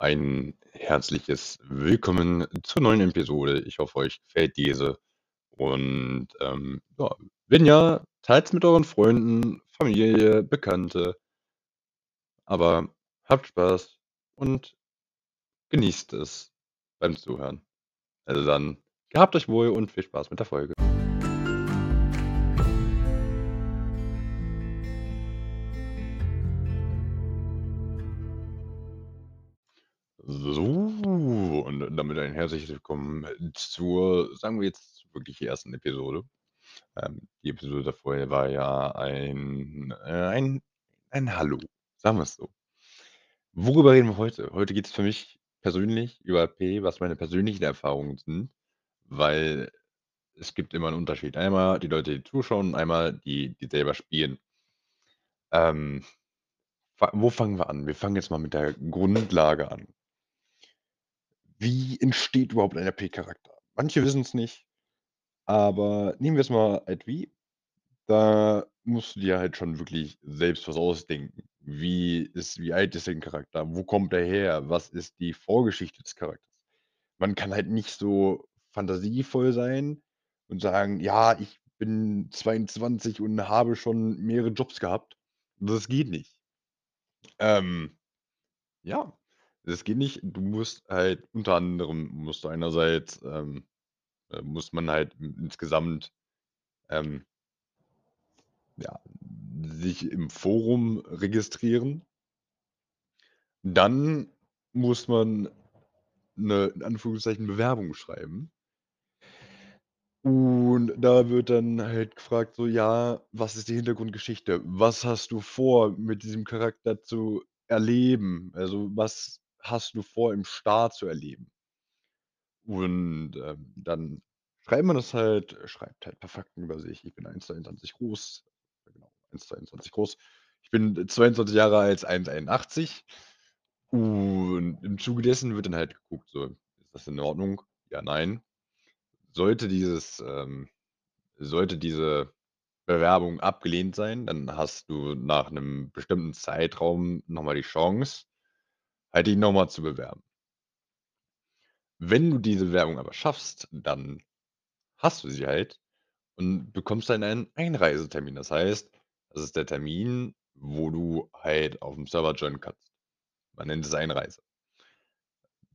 Ein herzliches Willkommen zur neuen Episode. Ich hoffe, euch gefällt diese. Und ähm, ja, wenn ja, teilt es mit euren Freunden, Familie, Bekannte. Aber habt Spaß und genießt es beim Zuhören. Also dann, gehabt euch wohl und viel Spaß mit der Folge. Zur, sagen wir jetzt wirklich ersten Episode. Ähm, die Episode davor war ja ein, äh, ein, ein Hallo, sagen wir es so. Worüber reden wir heute? Heute geht es für mich persönlich über P, was meine persönlichen Erfahrungen sind, weil es gibt immer einen Unterschied. Einmal die Leute, die zuschauen, einmal die, die selber spielen. Ähm, wo fangen wir an? Wir fangen jetzt mal mit der Grundlage an. Wie entsteht überhaupt ein RP-Charakter? Manche wissen es nicht, aber nehmen wir es mal halt wie. Da musst du dir halt schon wirklich selbst was ausdenken. Wie ist wie alt ist dein Charakter? Wo kommt er her? Was ist die Vorgeschichte des Charakters? Man kann halt nicht so fantasievoll sein und sagen: „Ja, ich bin 22 und habe schon mehrere Jobs gehabt.“ Das geht nicht. Ähm, ja, das geht nicht. Du musst halt unter anderem musst du einerseits, ähm, äh, muss man halt in insgesamt, ähm ja, sich im Forum registrieren. Dann muss man 'ne, in Anführungszeichen, Bewerbung schreiben. Und da wird dann halt gefragt so: „Ja, was ist die Hintergrundgeschichte? Was hast du vor, mit diesem Charakter zu erleben? Also, was hast du vor, im Start zu erleben?“ Und, ähm, dann schreibt man das halt schreibt halt paar Fakten über sich. Ich bin 1,22 groß, ja genau, 1,22 groß. Ich bin 22 Jahre alt, 1,81 und im Zuge dessen wird dann halt geguckt, so: Ist das in Ordnung? Ja, nein. Sollte dieses, ähm sollte diese Bewerbung abgelehnt sein, dann hast du nach 'nem bestimmten Zeitraum noch mal die Chance, halt dich noch mal zu bewerben. Wenn du diese Bewerbung aber schaffst, dann hast du sie halt und bekommst dann einen Einreisetermin. Das heißt, das ist der Termin, wo du halt aufm Server joinen kannst. Man nennt es Einreise.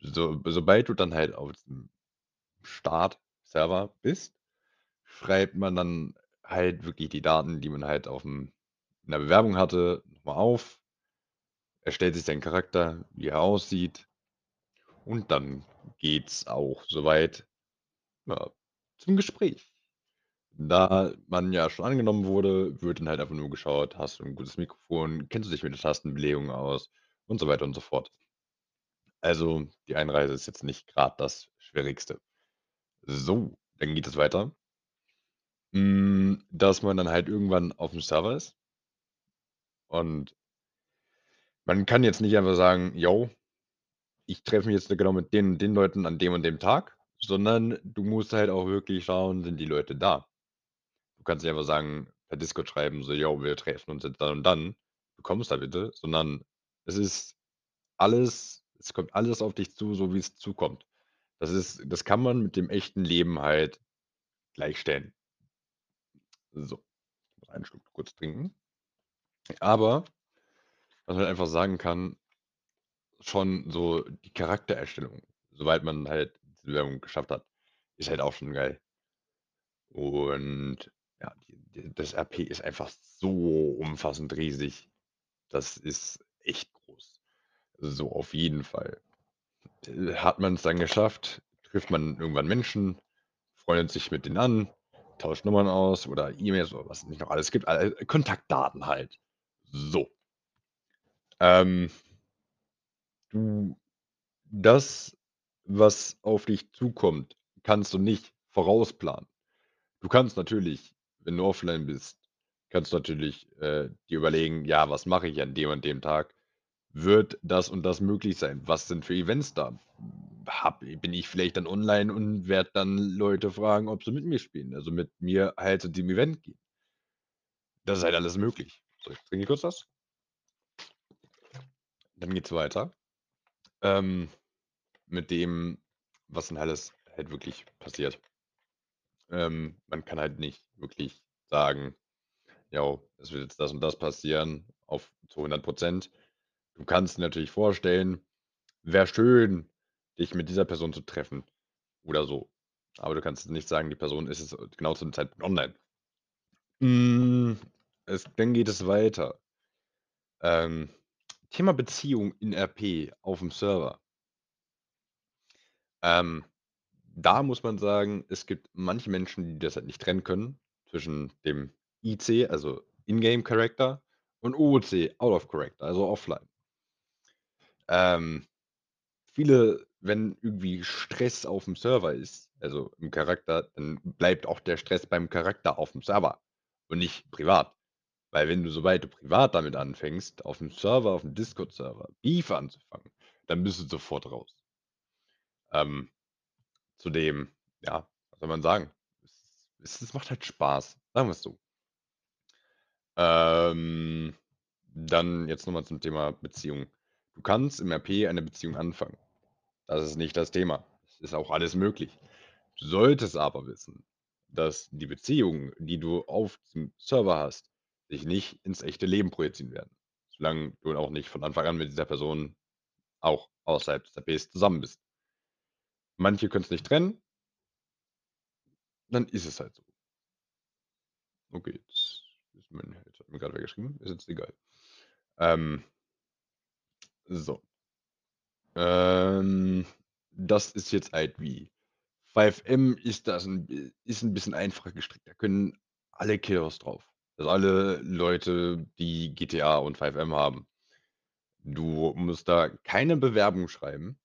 So sobald du dann halt auf dem Startserver bist, schreibt man dann halt wirklich die Daten, die man halt aufm in der Bewerbung hatte, noch mal auf, erstellt sich seinen Charakter, wie er aussieht und dann geht's auch so weit, ja, zum Gespräch. Da man ja schon angenommen wurde, wird dann halt einfach nur geschaut: Hast du 'n gutes Mikrofon? Kennst du dich mit der Tastenbelegung aus? Und so weiter und so fort. Also, die Einreise ist jetzt nicht grad das Schwierigste. So, dann geht es weiter hm, dass man dann halt irgendwann aufm Server ist und man kann jetzt nicht einfach sagen: „Jo, ich treffe mich jetzt genau mit den und den Leuten an dem und dem Tag“, sondern du musst halt auch wirklich schauen, sind die Leute da? Du kannst nicht einfach sagen per Discord schreiben, so: „Jo, wir treffen uns jetzt dann und dann. Du kommst da bitte“, sondern es ist alles es kommt alles auf dich zu, so wie's zukommt. Das ist das kann man mit dem echten Leben halt gleichstellen. So, ich muss einen Schluck kurz trinken. Aber, was man einfach sagen kann schon so die Charaktererstellung, sobald man halt die Bewerbung geschafft hat, ist halt auch schon geil. Und ja, die d das RP ist einfach so umfassend riesig. Das ist echt groß. So, auf jeden Fall. Äh, hat man's dann geschafft, trifft man irgendwann Menschen, freundet sich mit denen an, tauscht Nummern aus oder E-Mails oder was es nicht noch alles gibt, Kontaktdaten halt. So. Ähm du das, was auf dich zukommt, kannst du nicht vorausplanen. Du kannst natürlich, wenn du offline bist kannst du natürlich, äh, dir überlegen: „Ja, was mache ich an dem und dem Tag? Wird das und das möglich sein? Was sind für Events da? Habe bin ich vielleicht dann online und werde dann Leute fragen, ob sie mit mir spielen also, mit mir halt zu dem Event gehen.“ Das ist halt alles möglich. So, ich trinke kurz was. Dann geht's weiter. Ähm, mit dem, was dann alles halt wirklich passiert. Ähm, man kann halt nicht wirklich sagen: „Jo, es wird jetzt das und das passieren auf zu 100 %“ Du kannst dir natürlich vorstellen: „Wäre schön, dich mit dieser Person zu treffen“ oder so. Aber du kannst nicht sagen, die Person ist jetzt genau zu dem Zeitpunkt online. Hm, es dann geht es weiter. Ähm, Thema Beziehung in RP aufm Server. Ähm, da muss man sagen, es gibt manche Menschen, die das halt nicht trennen können zwischen dem IC, also In-Game Character und OOC, Out of Character, also offline. Ähm, viele wenn irgendwie Stress aufm Server ist, also im Charakter, dann bleibt auch der Stress beim Charakter aufm Server und nicht privat. Weil wenn du sobald du privat damit anfängst, aufm Server, aufm Discord-Server Beef anzufangen, dann bist du sofort raus. Ähm, zudem, ja, was soll man sagen? Es es macht halt Spaß, sagen wir's so. Ähm, dann jetzt noch mal zum Thema Beziehung. Du kannst im RP eine Beziehung anfangen. Das ist nicht das Thema. Es ist auch alles möglich. Du solltest aber wissen, dass die Beziehungen, die du auf diesem Server hast, sich nicht ins echte Leben projizieren werden, solange du auch nicht von Anfang an mit dieser Person auch außerhalb des RPs zusammen bist. Manche können's nicht trennen. Dann ist es halt so. Okay, jetzt ist mein jetzt hat mir grad wer geschrieben, ist jetzt egal. Ähm so. Ähm, das ist jetzt halt wie 5M ist das 'n bi ist 'n bisschen einfacher gestrickt. Da können alle Killers drauf. Also, alle Leute, die GTA und 5M haben. Du musst da keine Bewerbung schreiben.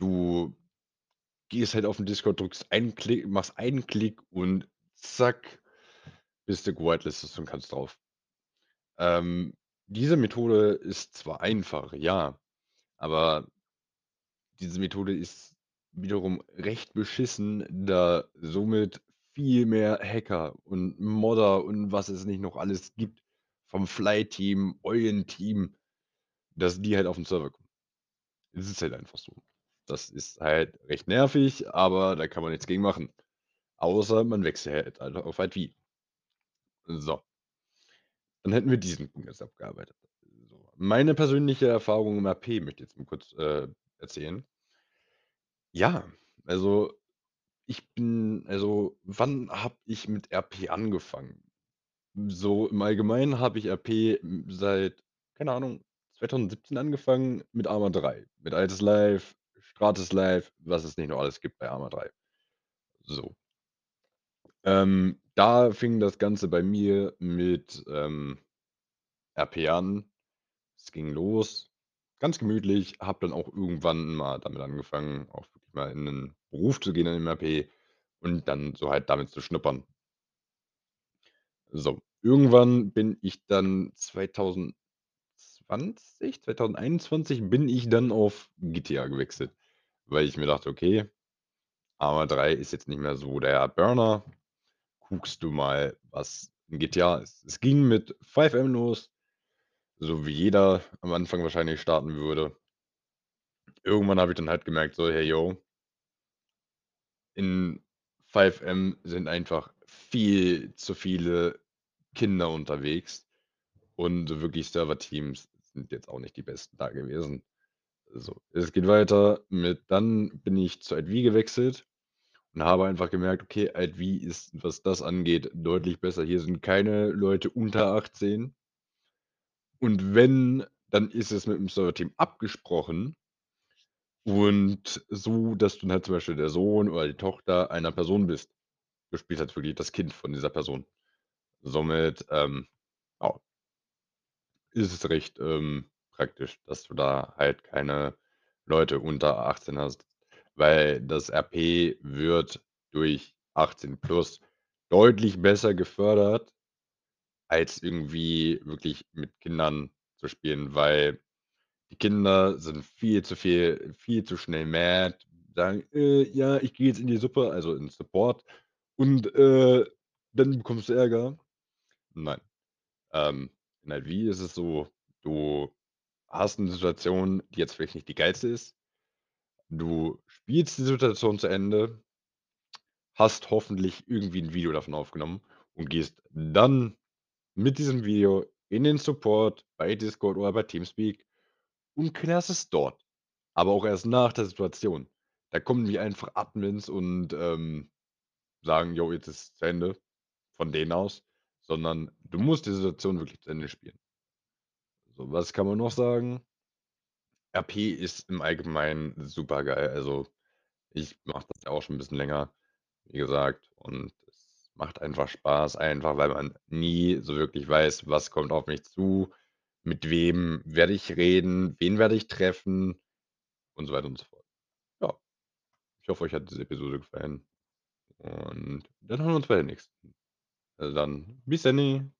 Du gehst halt auf 'n Discord, drückst einen Klick machst einen Klick und zack, bist du gewhitelistet und kannst drauf. Ähm, diese Methode ist zwar einfach, ja, aber diese Methode ist wiederum recht beschissen, da somit viel mehr Hacker und Modder und was es nicht noch alles gibt vom Fly-Team, Eulen-Team, dass die halt auf 'n Server kommen. Es ist halt einfach so. Das ist halt recht nervig, aber da kann man nichts gegen machen. Außer man wechselt halt auf IV. So. Dann hätten wir diesen Punkt jetzt abgearbeitet. So, meine persönliche Erfahrung im RP möchte ich jetzt mal kurz, äh, erzählen. Ja, also, ich bin also, wann habe ich mit RP angefangen? So im Allgemeinen habe ich RP, seit, keine Ahnung, 2017 angefangen mit Arma 3, mit Altis Live, Stratis Live, was es nicht noch alles gibt bei Arma 3. So. Ähm, da fing das Ganze bei mir mit, ähm, RP an. Es ging los, ganz gemütlich, habe dann auch irgendwann mal damit angefangen, auch wirklich mal in 'nen Beruf zu gehen im RP und dann so halt damit zu schnuppern. So, irgendwann bin ich dann 2020, 2021 bin ich dann auf GTA gewechselt, weil ich mir dachte: „Okay, Arma 3 ist jetzt nicht mehr so der Burner. Guckst du mal, was in GTA ist.“ Es ging mit 5M los, so wie jeder am Anfang wahrscheinlich starten würde. Irgendwann habe ich dann halt gemerkt so: „Hey, yo“ in 5M sind einfach viel zu viele Kinder unterwegs und wirklich Serverteams sind jetzt auch nicht die besten da gewesen. So, es geht weiter mit dann bin ich zu IV gewechselt und habe einfach gemerkt: „Okay, IV ist, was das angeht, deutlich besser. Hier sind keine Leute unter 18“ und wenn, dann ist es mit 'm Serverteam abgesprochen und so, dass du halt zum Beispiel der Sohn oder die Tochter einer Person bist. Du spielst halt wirklich das Kind von dieser Person. Somit, ähm, ja ist es recht, ähm, praktisch, dass du da halt keine Leute unter 18 hast, weil das RP wird durch 18+ deutlich besser gefördert als irgendwie wirklich mit Kindern zu spielen, weil die Kinder sind viel zu viel viel zu schnell mad, sagen: „Äh, ja, ich gehe jetzt in die Suppe“, also in Support und, äh, dann bekommst du Ärger. Nein. Ähm, in IV ist es so, du hast 'ne Situation, die jetzt vielleicht nicht die geilste ist. Du spielst die Situation zu Ende hast hoffentlich irgendwie 'n Video davon aufgenommen und gehst dann mit diesem Video in den Support bei Discord oder bei Teamspeak und klärst es dort, aber auch erst nach der Situation. Da kommen nicht einfach Admins und, ähm, sagen: „Jo, jetzt ist zu Ende“, von denen aus, sondern du musst die Situation wirklich zu Ende spielen. So, was kann man noch sagen? RP ist im Allgemeinen supergeil. Also, ich mache das ja auch schon 'n bisschen länger, wie gesagt, und es macht einfach Spaß, einfach weil man nie so wirklich weiß, was kommt auf mich zu, mit wem werde ich reden, wen werde ich treffen und so weiter und so fort. Ja, ich hoffe, euch hat diese Episode gefallen und dann hören wir uns bei der nächsten. Also dann, bis denne.